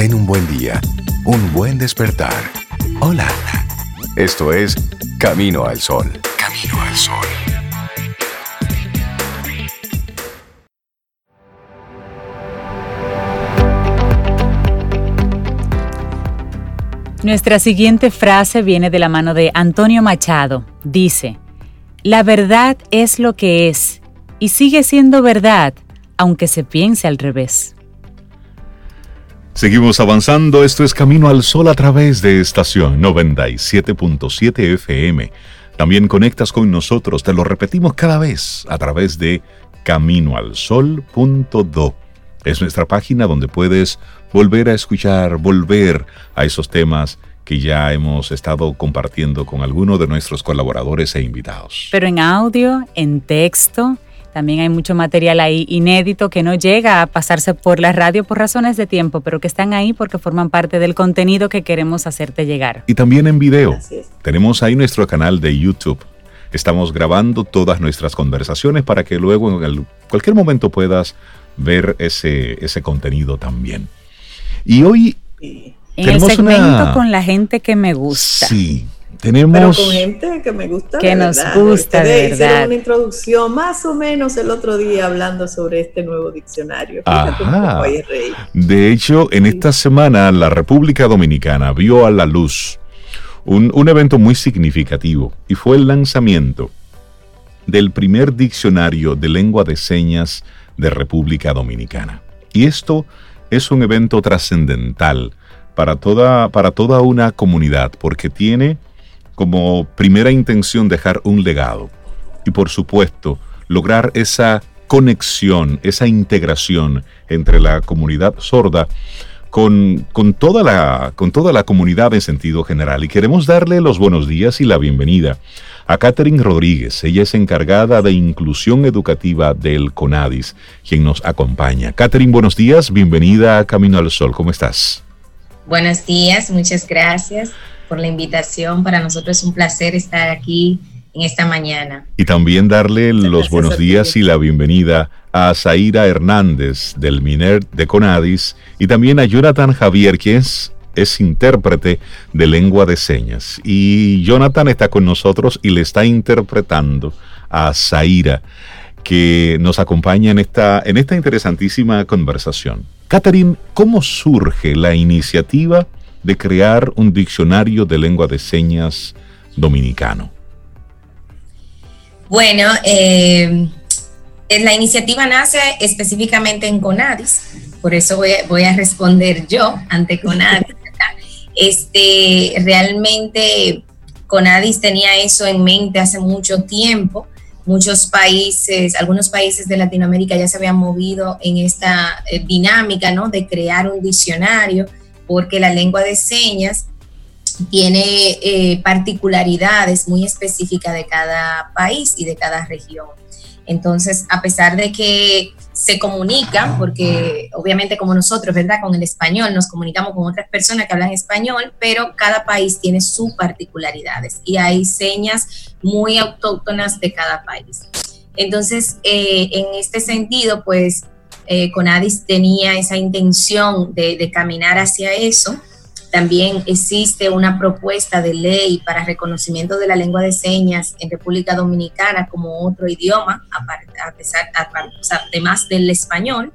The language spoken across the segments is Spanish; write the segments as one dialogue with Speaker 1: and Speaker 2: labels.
Speaker 1: Ten un buen día, un buen despertar. Hola. Esto es Camino al Sol. Camino al Sol.
Speaker 2: Nuestra siguiente frase viene de la mano de Antonio Machado. Dice, La verdad es lo que es y sigue siendo verdad, aunque se piense al revés.
Speaker 3: Seguimos avanzando, esto es Camino al Sol a través de estación 97.7 FM. También conectas con nosotros, te lo repetimos cada vez a través de caminoalsol.do. Es nuestra página donde puedes volver a escuchar, volver a esos temas que ya hemos estado compartiendo con algunos de nuestros colaboradores e invitados.
Speaker 2: Pero en audio, en texto, también hay mucho material ahí inédito que no llega a pasarse por la radio por razones de tiempo, pero que están ahí porque forman parte del contenido que queremos hacerte llegar.
Speaker 3: Y también en video. Tenemos ahí nuestro canal de YouTube. Estamos grabando todas nuestras conversaciones para que luego en cualquier momento puedas ver ese, ese contenido también. Y hoy...
Speaker 2: En el segmento con la gente que me gusta.
Speaker 3: Sí, tenemos... Pero
Speaker 4: con gente que me gusta.
Speaker 2: Que nos gusta, de verdad.
Speaker 4: Hicieron una introducción más o menos el otro día hablando sobre este nuevo diccionario.
Speaker 3: Ajá. De hecho, en esta semana la República Dominicana vio a la luz un, un evento muy significativo y fue el lanzamiento del primer diccionario de lengua de señas de República Dominicana. Y esto es un evento trascendental para toda, para toda una comunidad porque tiene como primera intención dejar un legado y por supuesto lograr esa conexión, esa integración entre la comunidad sorda con, con, toda la, con toda la comunidad en sentido general. Y queremos darle los buenos días y la bienvenida a Catherine Rodríguez. Ella es encargada de inclusión educativa del CONADIS, quien nos acompaña. Catherine, buenos días, bienvenida a Camino al Sol. ¿Cómo estás?
Speaker 5: Buenos días, muchas gracias por la invitación. Para nosotros es un placer estar aquí en esta mañana.
Speaker 3: Y también darle los buenos días y la bienvenida a Zaira Hernández del MINER de Conadis y también a Jonathan Javier, quien es, es, intérprete de lengua de señas. Y Jonathan está con nosotros y le está interpretando a Zaira, que nos acompaña en esta, en esta interesantísima conversación. Catherine, ¿cómo surge la iniciativa? de crear un diccionario de lengua de señas dominicano?
Speaker 5: Bueno, eh, la iniciativa nace específicamente en CONADIS, por eso voy a, responder yo ante CONADIS. Este, realmente CONADIS tenía eso en mente hace mucho tiempo. Muchos países, algunos países de Latinoamérica ya se habían movido en esta eh, dinámica, ¿no? De crear un diccionario porque la lengua de señas tiene eh, particularidades muy específicas de cada país y de cada región. Entonces, a pesar de que se comunican, porque obviamente como nosotros, ¿verdad? Con el español nos comunicamos con otras personas que hablan español, pero cada país tiene sus particularidades y hay señas muy autóctonas de cada país. Entonces, eh, en este sentido, pues eh, Conadis tenía esa intención de, caminar hacia eso. También existe una propuesta de ley para reconocimiento de la lengua de señas en República Dominicana como otro idioma, a pesar, además del español.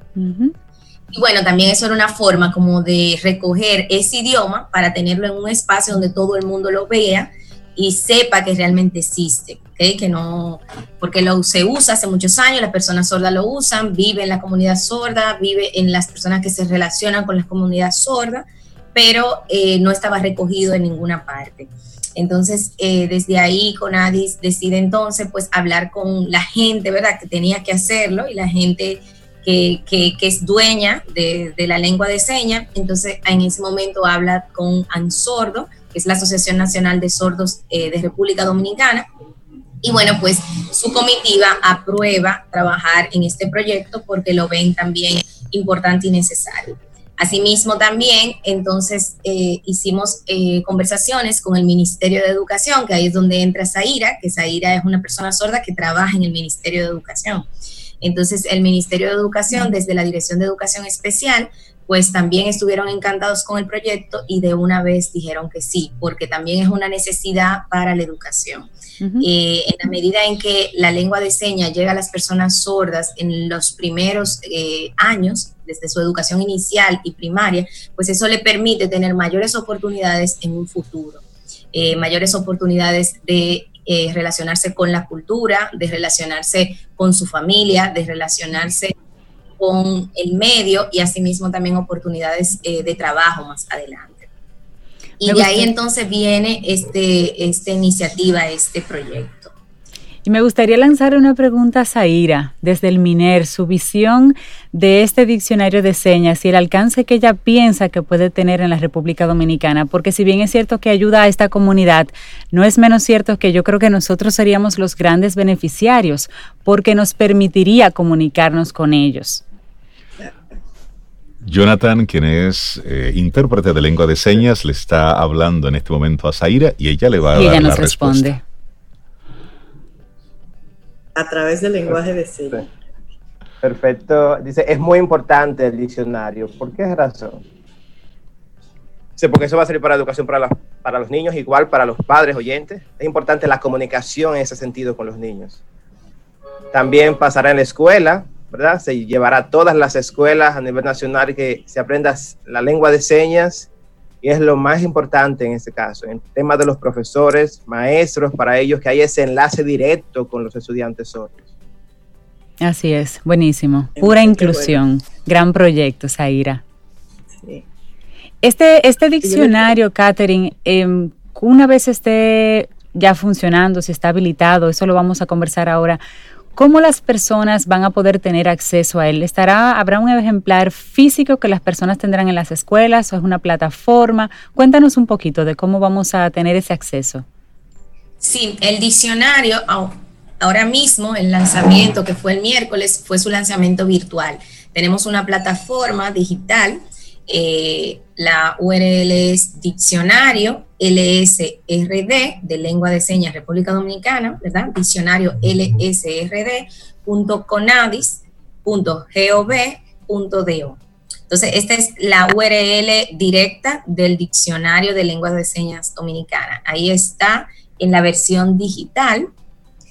Speaker 5: Y bueno, también eso era una forma como de recoger ese idioma para tenerlo en un espacio donde todo el mundo lo vea y sepa que realmente existe, que no, porque lo, se usa hace muchos años, las personas sordas lo usan, vive en la comunidad sorda, vive en las personas que se relacionan con la comunidad sorda, pero eh, no estaba recogido en ninguna parte. Entonces, eh, desde ahí Conadis decide entonces pues hablar con la gente, ¿verdad? Que tenía que hacerlo y la gente que, es dueña de, de, la lengua de señas. Entonces, en ese momento habla con Ansordo, que es la Asociación Nacional de Sordos eh, de República Dominicana. Y bueno, pues su comitiva aprueba trabajar en este proyecto porque lo ven también importante y necesario. Asimismo, también entonces eh, hicimos eh, conversaciones con el Ministerio de Educación, que ahí es donde entra Zaira, que Zaira es una persona sorda que trabaja en el Ministerio de Educación. Entonces, el Ministerio de Educación, desde la Dirección de Educación Especial, pues también estuvieron encantados con el proyecto y de una vez dijeron que sí, porque también es una necesidad para la educación. Eh, en la medida en que la lengua de señas llega a las personas sordas en los primeros eh, años, desde su educación inicial y primaria, pues eso le permite tener mayores oportunidades en un futuro, eh, mayores oportunidades de relacionarse con la cultura, de relacionarse con su familia, de relacionarse con el medio y asimismo también oportunidades de trabajo más adelante. Y de ahí entonces viene este, esta iniciativa, este proyecto.
Speaker 2: Y me gustaría lanzar una pregunta a Zaira, desde el MINER, su visión de este diccionario de señas y el alcance que ella piensa que puede tener en la República Dominicana, porque si bien es cierto que ayuda a esta comunidad, no es menos cierto que yo creo que nosotros seríamos los grandes beneficiarios, porque nos permitiría comunicarnos con ellos.
Speaker 3: Jonathan, quien es eh, intérprete de lengua de señas, le está hablando en este momento a Zaira y ella le va a
Speaker 2: y
Speaker 3: dar
Speaker 2: ella nos responde.
Speaker 4: A través del lenguaje de señas.
Speaker 6: Perfecto. Dice, es muy importante el diccionario. ¿Por qué razón? Sí, porque eso va a servir para educación para, para los niños, igual para los padres oyentes. Es importante la comunicación en ese sentido con los niños. También pasará en la escuela, ¿verdad? Se llevará a todas las escuelas a nivel nacional que se aprenda la lengua de señas y es lo más importante en este caso, en tema de los profesores, maestros, para ellos que hay ese enlace directo con los estudiantes sordos.
Speaker 2: Así es, buenísimo. Pura inclusión. Gran proyecto, Zaira. Este, este diccionario, Catherine, em, una vez esté ya funcionando, si está habilitado, eso lo vamos a conversar ahora. ¿Cómo las personas van a poder tener acceso a él? ¿Estará, ¿Habrá un ejemplar físico que las personas tendrán en las escuelas o es una plataforma? Cuéntanos un poquito de cómo vamos a tener ese acceso.
Speaker 5: Sí, el diccionario, ahora mismo el lanzamiento que fue el miércoles fue su lanzamiento virtual. Tenemos una plataforma digital eh, la URL es diccionario LSRD de lengua de señas República Dominicana, ¿verdad? Diccionario lsrd.conadis.gov.do. Entonces, esta es la URL directa del diccionario de lenguas de señas dominicana. Ahí está en la versión digital.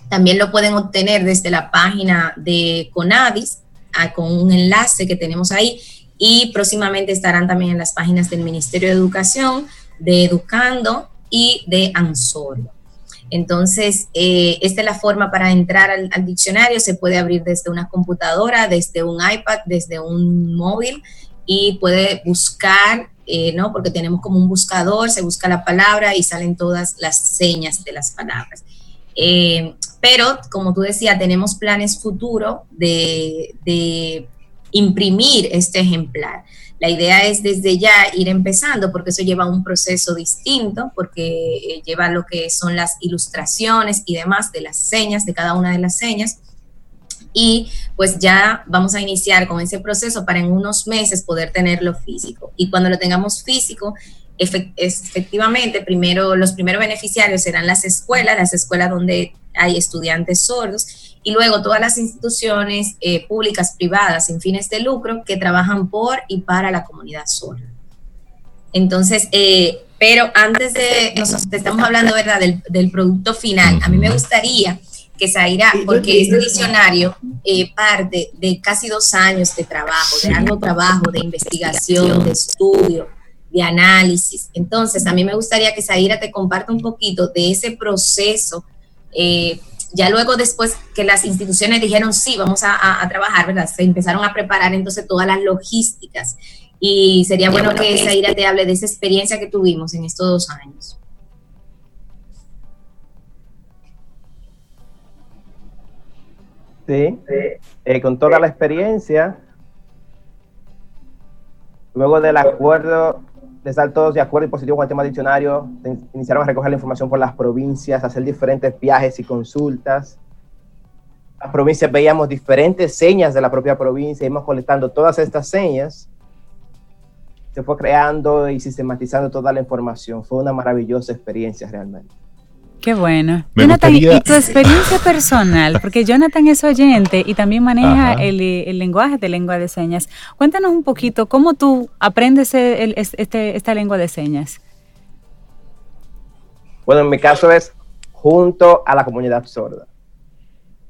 Speaker 5: También lo pueden obtener desde la página de Conadis, ah, con un enlace que tenemos ahí y próximamente estarán también en las páginas del Ministerio de Educación, de Educando y de Ansorio. Entonces, eh, esta es la forma para entrar al, diccionario. Se puede abrir desde una computadora, desde un iPad, desde un móvil y puede buscar, eh, ¿no? Porque tenemos como un buscador, se busca la palabra y salen todas las señas de las palabras. Eh, pero, como tú decías, tenemos planes futuros de, de imprimir este ejemplar. La idea es desde ya ir empezando, porque eso lleva un proceso distinto, porque eh, lleva lo que son las ilustraciones y demás de las señas, de cada una de las señas. Y pues ya vamos a iniciar con ese proceso para en unos meses poder tenerlo físico. Y cuando lo tengamos físico, efectivamente, primero los primeros beneficiarios serán las escuelas, las escuelas donde hay estudiantes sordos y luego todas las instituciones eh, públicas, privadas, sin fines de lucro, que trabajan por y para la comunidad sorda. Entonces, eh, pero antes de, nosotros estamos hablando, ¿verdad?, del, producto final. A mí me gustaría que Zaira, porque este diccionario eh, parte de casi dos años de trabajo, de algo trabajo, de investigación, de estudio, de análisis. Entonces, a mí me gustaría que Zaira te comparta un poquito de ese proceso eh, ya luego después que las instituciones dijeron sí, vamos a, trabajar, ¿verdad? Se empezaron a preparar entonces todas las logísticas y sería bueno, que Zaira te hable de esa experiencia que tuvimos en estos dos años.
Speaker 6: Sí, eh, con toda la experiencia, luego del acuerdo de estar todos de acuerdo y positivo con el tema diccionario, iniciaron a recoger la información por las provincias, hacer diferentes viajes y consultas. Las provincias veíamos diferentes señas de la propia provincia, íbamos colectando todas estas señas. Se fue creando y sistematizando toda la información. Fue una maravillosa experiencia realmente.
Speaker 2: Qué bueno. Jonathan, y tu experiencia personal, porque Jonathan es oyente y también maneja el, lenguaje de lengua de señas. Cuéntanos un poquito cómo tú aprendes este, esta lengua de señas.
Speaker 6: Bueno, en mi caso es junto a la comunidad sorda.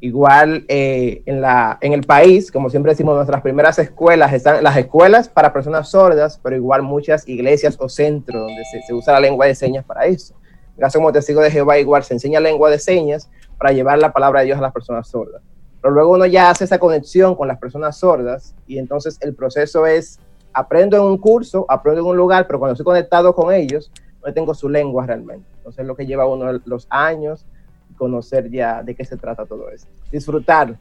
Speaker 6: Igual eh, en, la, en el país, como siempre decimos, nuestras primeras escuelas están las escuelas para personas sordas, pero igual muchas iglesias o centros donde se, usa la lengua de señas para eso. Caso como testigo de Jehová, igual se enseña lengua de señas para llevar la palabra de Dios a las personas sordas. Pero luego uno ya hace esa conexión con las personas sordas y entonces el proceso es, aprendo en un curso, aprendo en un lugar, pero cuando estoy conectado con ellos, no tengo su lengua realmente. Entonces lo que lleva uno los años, conocer ya de qué se trata todo esto. Disfrutar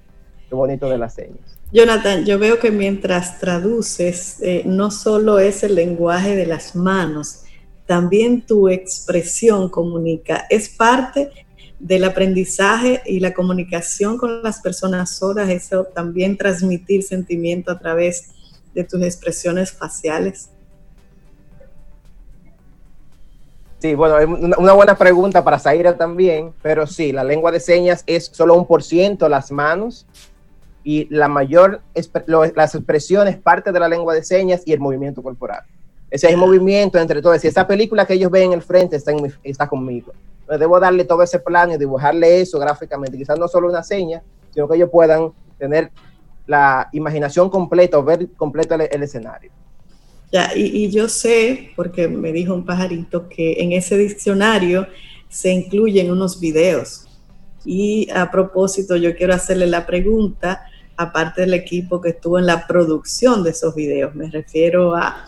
Speaker 6: lo bonito de las señas.
Speaker 4: Jonathan, yo veo que mientras traduces, eh, no solo es el lenguaje de las manos, también tu expresión comunica. Es parte del aprendizaje y la comunicación con las personas sordas, eso también transmitir sentimiento a través de tus expresiones faciales.
Speaker 6: Sí, bueno, una, buena pregunta para Zaira también, pero sí, la lengua de señas es solo un por ciento las manos y la mayor, las expresiones parte de la lengua de señas y el movimiento corporal. Ese es el movimiento entre todos. Si esa película que ellos ven en el frente está, conmigo, Entonces debo darle todo ese plano y dibujarle eso gráficamente, quizás no solo una seña, sino que ellos puedan tener la imaginación completa o ver completo el escenario
Speaker 4: y, yo sé, porque me dijo un pajarito, que en ese diccionario se incluyen unos videos. Y a propósito, yo quiero hacerle la pregunta, aparte del equipo que estuvo en la producción de esos videos, me refiero a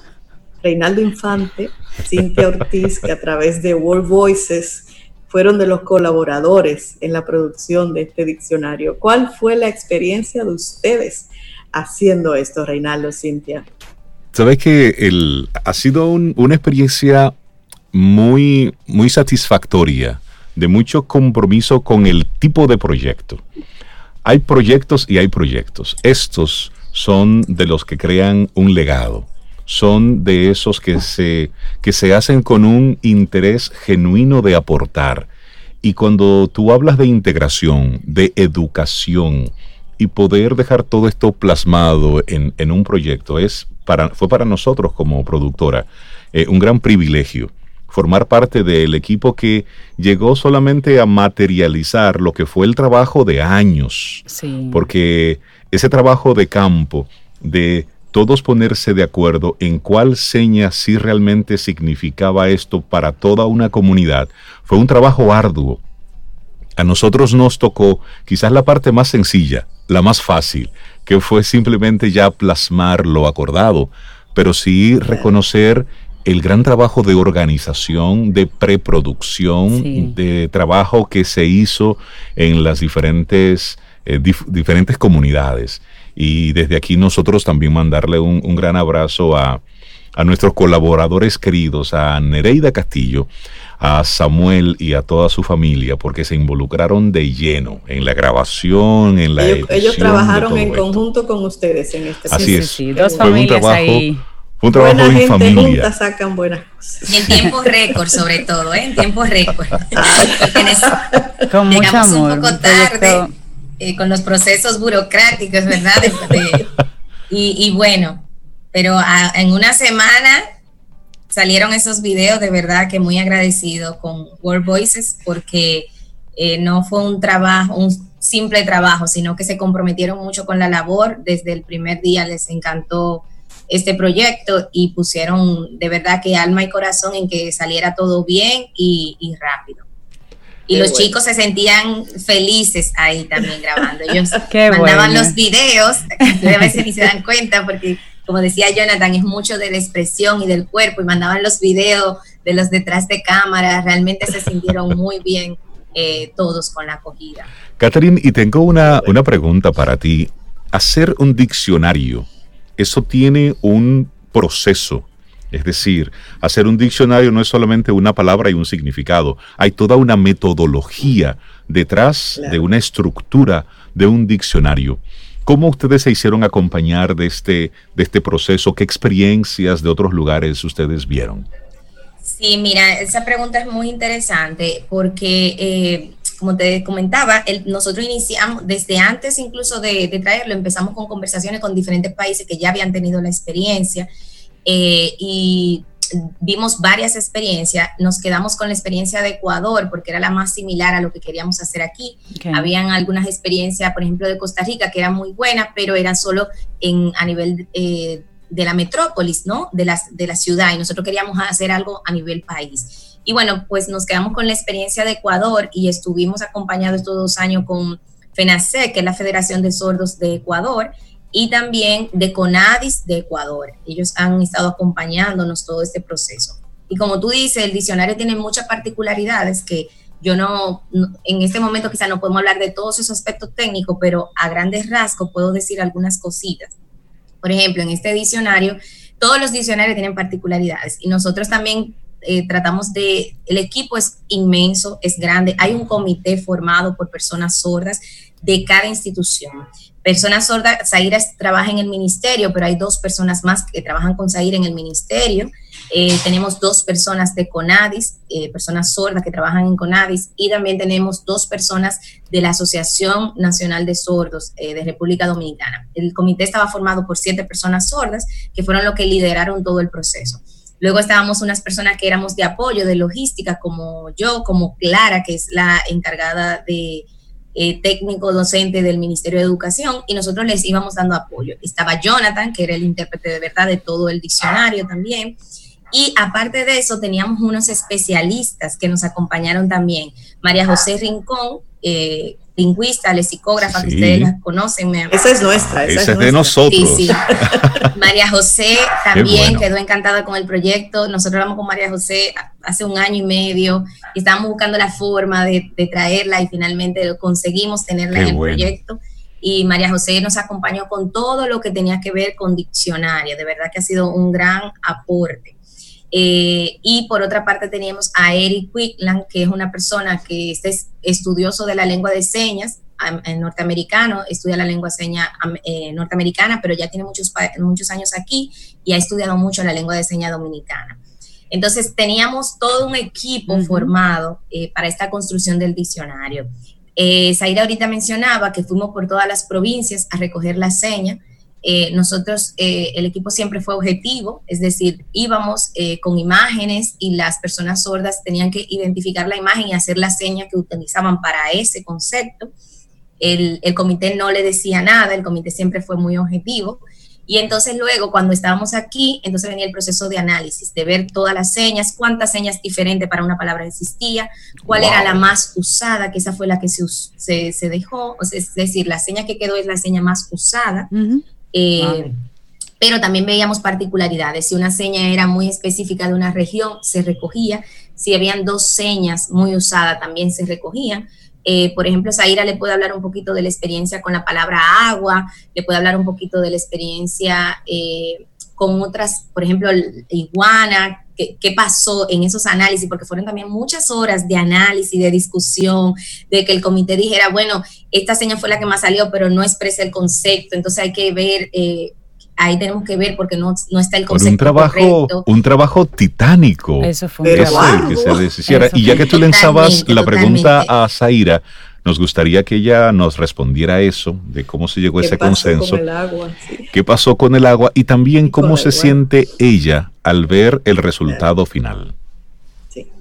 Speaker 4: Reinaldo Infante, Cintia Ortiz, que a través de World Voices fueron de los colaboradores en la producción de este diccionario. ¿Cuál fue la experiencia de ustedes haciendo esto, Reinaldo, Cintia?
Speaker 3: Sabes que el, ha sido una experiencia muy, muy satisfactoria, de mucho compromiso con el tipo de proyecto. Hay proyectos y hay proyectos. Estos son de los que crean un legado. Son de esos que se, que se hacen con un interés genuino de aportar. Y cuando tú hablas de integración, de educación y poder dejar todo esto plasmado en, en un proyecto, es fue para nosotros como productora eh, un gran privilegio formar parte del equipo que llegó solamente a materializar lo que fue el trabajo de años. Porque ese trabajo de campo, de todos ponerse de acuerdo en cuál seña sí realmente significaba esto para toda una comunidad, fue un trabajo arduo. A nosotros nos tocó quizás la parte más sencilla, la más fácil, que fue simplemente ya plasmar lo acordado, pero sí reconocer el gran trabajo de organización, de preproducción, de trabajo que se hizo en las diferentes, eh, diferentes comunidades. Y desde aquí nosotros también mandarle un, un gran abrazo a, a nuestros colaboradores queridos, a Nereida Castillo, a Samuel y a toda su familia porque se involucraron de lleno en la grabación, en la
Speaker 4: ellos, ellos trabajaron en conjunto con ustedes en este
Speaker 3: Así es.
Speaker 2: Sí, dos familias ahí.
Speaker 3: Fue un trabajo Buena gente familia. Juntas
Speaker 4: sacan buenas cosas.
Speaker 5: Y en tiempo récord, sobre todo, ¿eh? En tiempo récord.
Speaker 2: con mucho amor.
Speaker 5: un poco tarde eh, con los procesos burocráticos, ¿verdad? y, bueno, pero en una semana salieron esos videos, de verdad que muy agradecido con World Voices porque eh, no fue un trabajo, un simple trabajo, sino que se comprometieron mucho con la labor. Desde el primer día les encantó este proyecto y pusieron de verdad que alma y corazón en que saliera todo bien y, rápido. Y los chicos se sentían felices ahí también grabando. Ellos mandaban los videos, a veces ni se dan cuenta porque como decía Jonathan, es mucho de la expresión y del cuerpo y mandaban los videos de los detrás de cámara, realmente se sintieron muy bien eh, todos con la acogida.
Speaker 3: Catherine, y tengo una, una pregunta para ti. Hacer un diccionario, eso tiene un proceso. Es decir, hacer un diccionario no es solamente una palabra y un significado, hay toda una metodología detrás de una estructura de un diccionario. ¿Cómo ustedes se hicieron acompañar de este, de este proceso? ¿Qué experiencias de otros lugares ustedes vieron?
Speaker 5: Sí, mira, esa pregunta es muy interesante porque, eh, como te comentaba, nosotros iniciamos desde antes incluso de, traerlo, empezamos con conversaciones con diferentes países que ya habían tenido la experiencia eh, y vimos varias experiencias, nos quedamos con la experiencia de Ecuador porque era la más similar a lo que queríamos hacer aquí. Habían algunas experiencias, por ejemplo, de Costa Rica que eran muy buenas, pero eran solo en, a nivel eh, de la metrópolis, ¿no? De, las, de la ciudad y nosotros queríamos hacer algo a nivel país. Y bueno, pues nos quedamos con la experiencia de Ecuador y estuvimos acompañados estos dos años con FENACE, que es la Federación de Sordos de Ecuador, y también de CONADIS de Ecuador. Ellos han estado acompañándonos todo este proceso. Y como tú dices, el diccionario tiene muchas particularidades que yo no, en este momento quizá no podemos hablar de todos esos aspectos técnicos, pero a grandes rasgos puedo decir algunas cositas. Por ejemplo, en este diccionario, todos los diccionarios tienen particularidades y nosotros también eh, tratamos de, el equipo es inmenso, es grande, hay un comité formado por personas sordas de cada institución. Personas sordas, Zaira trabaja en el ministerio, pero hay dos personas más que trabajan con Zaira en el ministerio. Eh, tenemos dos personas de CONADIS, eh, personas sordas que trabajan en CONADIS, y también tenemos dos personas de la Asociación Nacional de Sordos eh, de República Dominicana. El comité estaba formado por siete personas sordas que fueron los que lideraron todo el proceso. Luego estábamos unas personas que éramos de apoyo, de logística, como yo, como Clara, que es la encargada de técnico docente del Ministerio de Educación, y nosotros les íbamos dando apoyo. Estaba Jonathan, que era el intérprete de verdad de todo el diccionario también. Y aparte de eso, teníamos unos especialistas que nos acompañaron también. María José Rincón, eh, lingüista, lexicógrafa, que ustedes la conocen.
Speaker 4: esa es nuestra.
Speaker 3: Esa, es, de nosotros.
Speaker 5: Sí, sí. María José también quedó encantada con el proyecto. Nosotros hablamos con María José hace un año y medio y estábamos buscando la forma de, traerla y finalmente conseguimos tenerla en el proyecto y María José nos acompañó con todo lo que tenía que ver con diccionario. De verdad que ha sido un gran aporte. Eh, y por otra parte teníamos a Eric Quickland, que es una persona que es estudioso de la lengua de señas, en norteamericano, estudia la lengua de señas eh, norteamericana, pero ya tiene muchos, muchos años aquí y ha estudiado mucho la lengua de señas dominicana. Entonces teníamos todo un equipo formado eh, para esta construcción del diccionario. Eh, Zaira ahorita mencionaba que fuimos por todas las provincias a recoger la seña eh, nosotros, eh, el equipo siempre fue objetivo, es decir, íbamos eh, con imágenes y las personas sordas tenían que identificar la imagen y hacer la seña que utilizaban para ese concepto. El, el, comité no le decía nada, el comité siempre fue muy objetivo. Y entonces luego, cuando estábamos aquí, entonces venía el proceso de análisis, de ver todas las señas, cuántas señas diferentes para una palabra existía, cuál era la más usada, que esa fue la que se, se, se dejó, es decir, la seña que quedó es la seña más usada. Eh, pero también veíamos particularidades. Si una seña era muy específica de una región, se recogía. Si habían dos señas muy usadas, también se recogían. Eh, por ejemplo, Zaira le puede hablar un poquito de la experiencia con la palabra agua, le puede hablar un poquito de la experiencia eh, con otras, por ejemplo, iguana, qué, qué, pasó en esos análisis, porque fueron también muchas horas de análisis, de discusión, de que el comité dijera, bueno, esta seña fue la que más salió, pero no expresa el concepto, entonces hay que ver... Eh, ahí tenemos que ver porque no, no está el concepto
Speaker 3: un trabajo un trabajo titánico
Speaker 2: eso fue un
Speaker 3: trabajo. que se deshiciera. Y ya que tú lanzabas la pregunta a Zaira nos gustaría que ella nos respondiera eso, de cómo se llegó a ese consenso. ¿Qué pasó con el agua? Y también cómo se siente ella al ver el resultado final. Sí.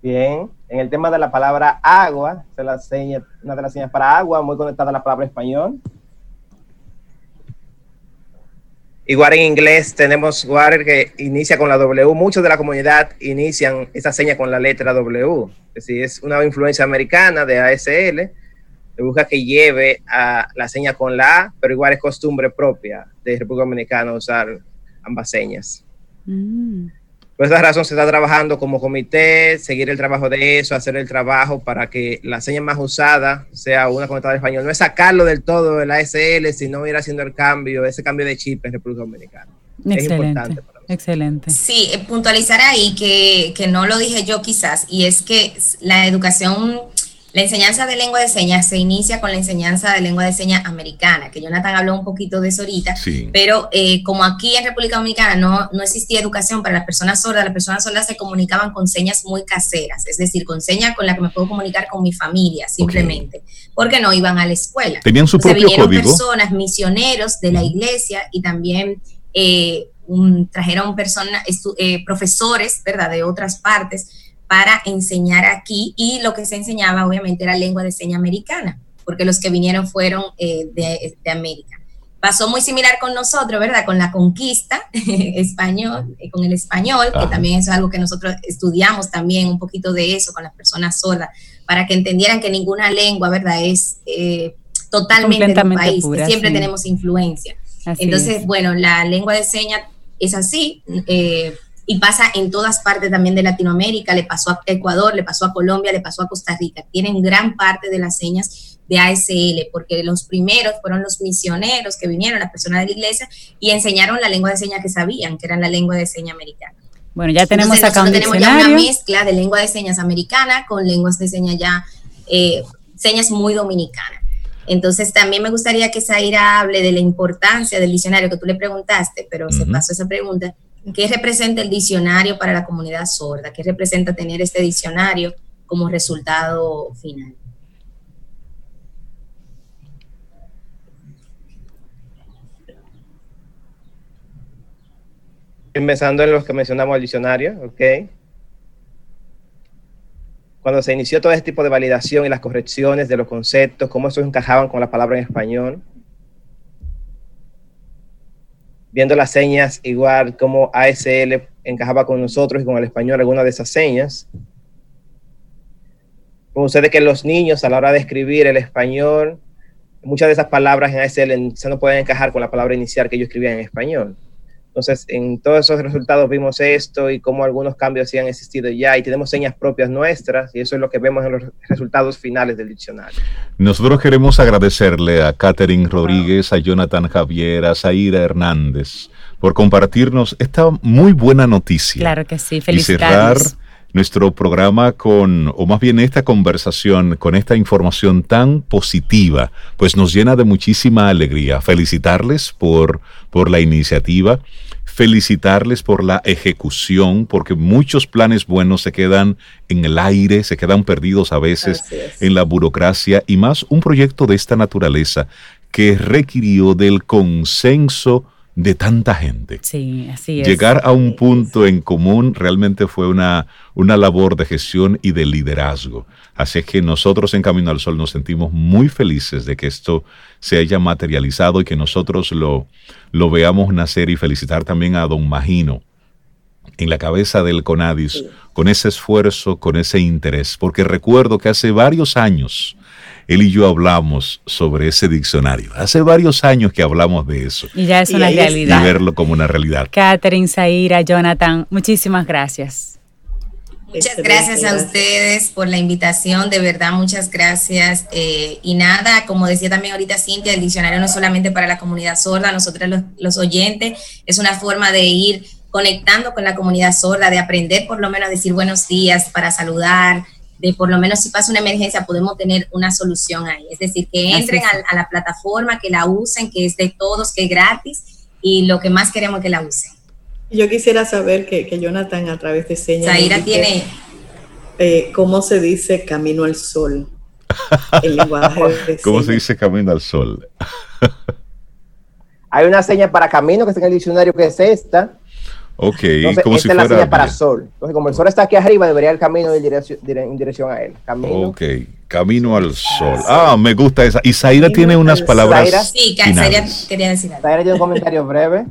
Speaker 6: Bien, en el tema de la palabra agua, se la seña, una de las señas para agua, muy conectada a la palabra español. Igual en inglés tenemos Water que inicia con la W. Muchos de la comunidad inician esa seña con la letra W. Es decir, es una influencia americana de ASL. Se busca que lleve a la seña con la A, pero igual es costumbre propia de República Dominicana usar ambas señas. Mm. Por esa razón se está trabajando como comité, seguir el trabajo de eso, hacer el trabajo para que la seña más usada sea una conectada de español. No es sacarlo del todo del ASL, sino ir haciendo el cambio, ese cambio de chip en República Dominicana.
Speaker 2: Excelente. Excelente.
Speaker 5: Sí, puntualizar ahí que, que no lo dije yo quizás, y es que la educación La enseñanza de lengua de señas se inicia con la enseñanza de lengua de señas americana, que Jonathan habló un poquito de eso ahorita, pero eh, como aquí en República Dominicana no, no existía educación para las personas sordas, las personas sordas se comunicaban con señas muy caseras, es decir, con señas con las que me puedo comunicar con mi familia simplemente, porque no iban a la escuela.
Speaker 3: Tenían su propio
Speaker 5: vinieron personas, misioneros de la iglesia y también eh, trajeron personas, eh, profesores, ¿verdad?, de otras partes para enseñar aquí y lo que se enseñaba obviamente era lengua de seña americana, porque los que vinieron fueron eh, de, América. Pasó muy similar con nosotros, ¿verdad? Con la conquista español, eh, con el español, que también es algo que nosotros estudiamos también un poquito de eso con las personas sordas, para que entendieran que ninguna lengua, ¿verdad? Es eh, totalmente del país, siempre tenemos influencia. Entonces, bueno, la lengua de señas es así. Y pasa en todas partes también de Latinoamérica, le pasó a Ecuador, le pasó a Colombia, le pasó a Costa Rica. Tienen gran parte de las señas de ASL, porque los primeros fueron los misioneros que vinieron, las personas de la iglesia, y enseñaron la lengua de señas que sabían, que era la lengua de señas americana.
Speaker 2: Bueno, ya tenemos acá un
Speaker 5: tenemos ya una mezcla de lengua de señas americana con lenguas de señas ya, eh, señas muy dominicanas. Entonces también me gustaría que Zaira hable de la importancia del diccionario que tú le preguntaste, pero se pasó esa pregunta, ¿Qué representa el diccionario para la comunidad sorda? ¿Qué representa tener este diccionario como resultado final?
Speaker 6: Empezando en los que mencionamos el diccionario, ¿ok? Cuando se inició todo este tipo de validación y las correcciones de los conceptos, cómo esos encajaban con la palabra en español, viendo las señas, igual como ASL encajaba con nosotros y con el español algunas de esas señas. Ustedes que los niños a la hora de escribir el español, muchas de esas palabras en ASL se no pueden encajar con la palabra inicial que yo escribía en español. Entonces, en todos esos resultados vimos esto y cómo algunos cambios sí han existido ya y tenemos señas propias nuestras y eso es lo que vemos en los resultados finales del diccionario.
Speaker 3: Nosotros queremos agradecerle a Catherine Rodríguez, a Jonathan Javier, a Zaira Hernández por compartirnos esta muy buena noticia.
Speaker 2: Claro que sí,
Speaker 3: felicidades. Y cerrar nuestro programa con, o más bien esta conversación, con esta información tan positiva, pues nos llena de muchísima alegría. Felicitarles por, por la iniciativa felicitarles por la ejecución, porque muchos planes buenos se quedan en el aire, se quedan perdidos a veces en la burocracia y más un proyecto de esta naturaleza que requirió del consenso de tanta gente.
Speaker 2: Sí, así es.
Speaker 3: Llegar a un punto en común realmente fue una, una labor de gestión y de liderazgo. Así es que nosotros en Camino al Sol nos sentimos muy felices de que esto se haya materializado y que nosotros lo, lo veamos nacer y felicitar también a don Magino en la cabeza del CONADIS con ese esfuerzo, con ese interés, porque recuerdo que hace varios años él y yo hablamos sobre ese diccionario. Hace varios años que hablamos de eso.
Speaker 2: Y ya es una realidad.
Speaker 3: Y verlo como una realidad.
Speaker 2: Catherine, Zaira, Jonathan, muchísimas gracias.
Speaker 5: Muchas gracias a ustedes por la invitación, de verdad, muchas gracias. Eh, y nada, como decía también ahorita Cintia, el diccionario no es solamente para la comunidad sorda, nosotros los, los oyentes, es una forma de ir conectando con la comunidad sorda, de aprender por lo menos a decir buenos días, para saludar, de por lo menos si pasa una emergencia podemos tener una solución ahí. Es decir, que entren a, la plataforma, que la usen, que es de todos, que es gratis y lo que más queremos es que la usen.
Speaker 4: Yo quisiera saber que, que Jonathan a través de señas...
Speaker 5: Zaira tiene...
Speaker 4: Eh, ¿Cómo se dice camino al sol?
Speaker 3: El lenguaje ¿Cómo se dice camino al sol?
Speaker 6: Hay una seña para camino que está en el diccionario que es esta,
Speaker 3: Ok,
Speaker 6: como esta si es la señal para sol. Entonces, como el sol está aquí arriba, debería el camino ir en dirección a él. Camino.
Speaker 3: Ok, camino al sol. Ah, me gusta esa. Y Zaira tiene unas palabras.
Speaker 5: sí, Zaira quería decir algo.
Speaker 6: Zaira tiene un comentario breve.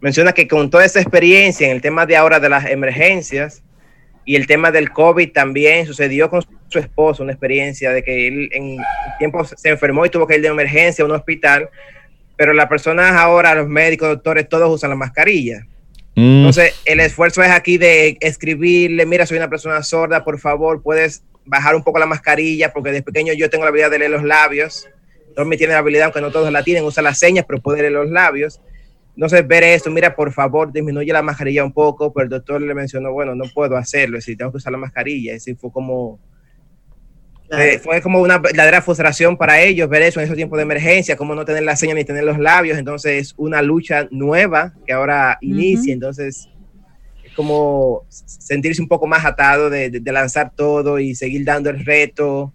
Speaker 6: Menciona que con toda esa experiencia en el tema de ahora de las emergencias y el tema del COVID también sucedió con su esposo, una experiencia de que él en tiempo se enfermó y tuvo que ir de emergencia a un hospital, pero las personas ahora, los médicos, doctores, todos usan la mascarilla. Mm. Entonces, el esfuerzo es aquí de escribirle, mira, soy una persona sorda, por favor, puedes bajar un poco la mascarilla, porque desde pequeño yo tengo la habilidad de leer los labios. me tiene la habilidad, aunque no todos la tienen, usa las señas, pero puede leer los labios. Entonces, ver esto, mira, por favor, disminuye la mascarilla un poco, pero el doctor le mencionó, bueno, no puedo hacerlo, decir, tengo que usar la mascarilla, es decir, fue como Eh, fue como una verdadera frustración para ellos ver eso en esos tiempos de emergencia, como no tener la seña ni tener los labios. Entonces, es una lucha nueva que ahora inicia. Entonces, es como sentirse un poco más atado de, de, lanzar todo y seguir dando el reto,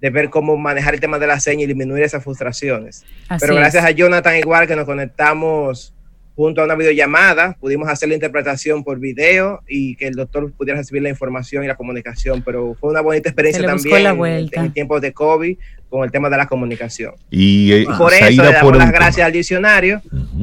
Speaker 6: de ver cómo manejar el tema de la seña y disminuir esas frustraciones. Pero gracias a Jonathan, igual que nos conectamos junto a una videollamada, pudimos hacer la interpretación por video y que el doctor pudiera recibir la información y la comunicación, pero fue una bonita experiencia también en, tiempos de COVID con el tema de la comunicación.
Speaker 3: Y,
Speaker 6: eh, por eso le damos las gracias al diccionario,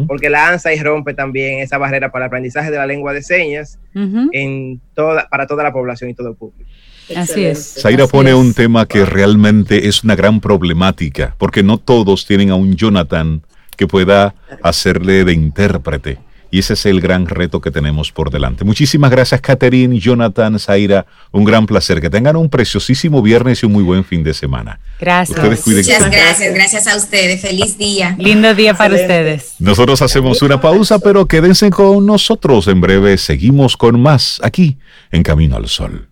Speaker 6: porque la ANSA y rompe también esa barrera para el aprendizaje de la lengua de señas en toda, para toda la población y todo el público.
Speaker 2: Así es.
Speaker 3: Zaira pone un tema que realmente es una gran problemática, porque no todos tienen a un Jonathan que pueda hacerle de intérprete. Y ese es el gran reto que tenemos por delante. Muchísimas gracias, Catherine, Jonathan, Zaira. Un gran placer. Que tengan un preciosísimo viernes y un muy buen fin de semana.
Speaker 2: Gracias.
Speaker 5: Muchas gracias. Gracias a ustedes. Feliz día.
Speaker 2: Lindo día para ustedes.
Speaker 3: Nosotros hacemos una pausa, pero quédense con nosotros. En breve seguimos con más aquí en Camino al Sol.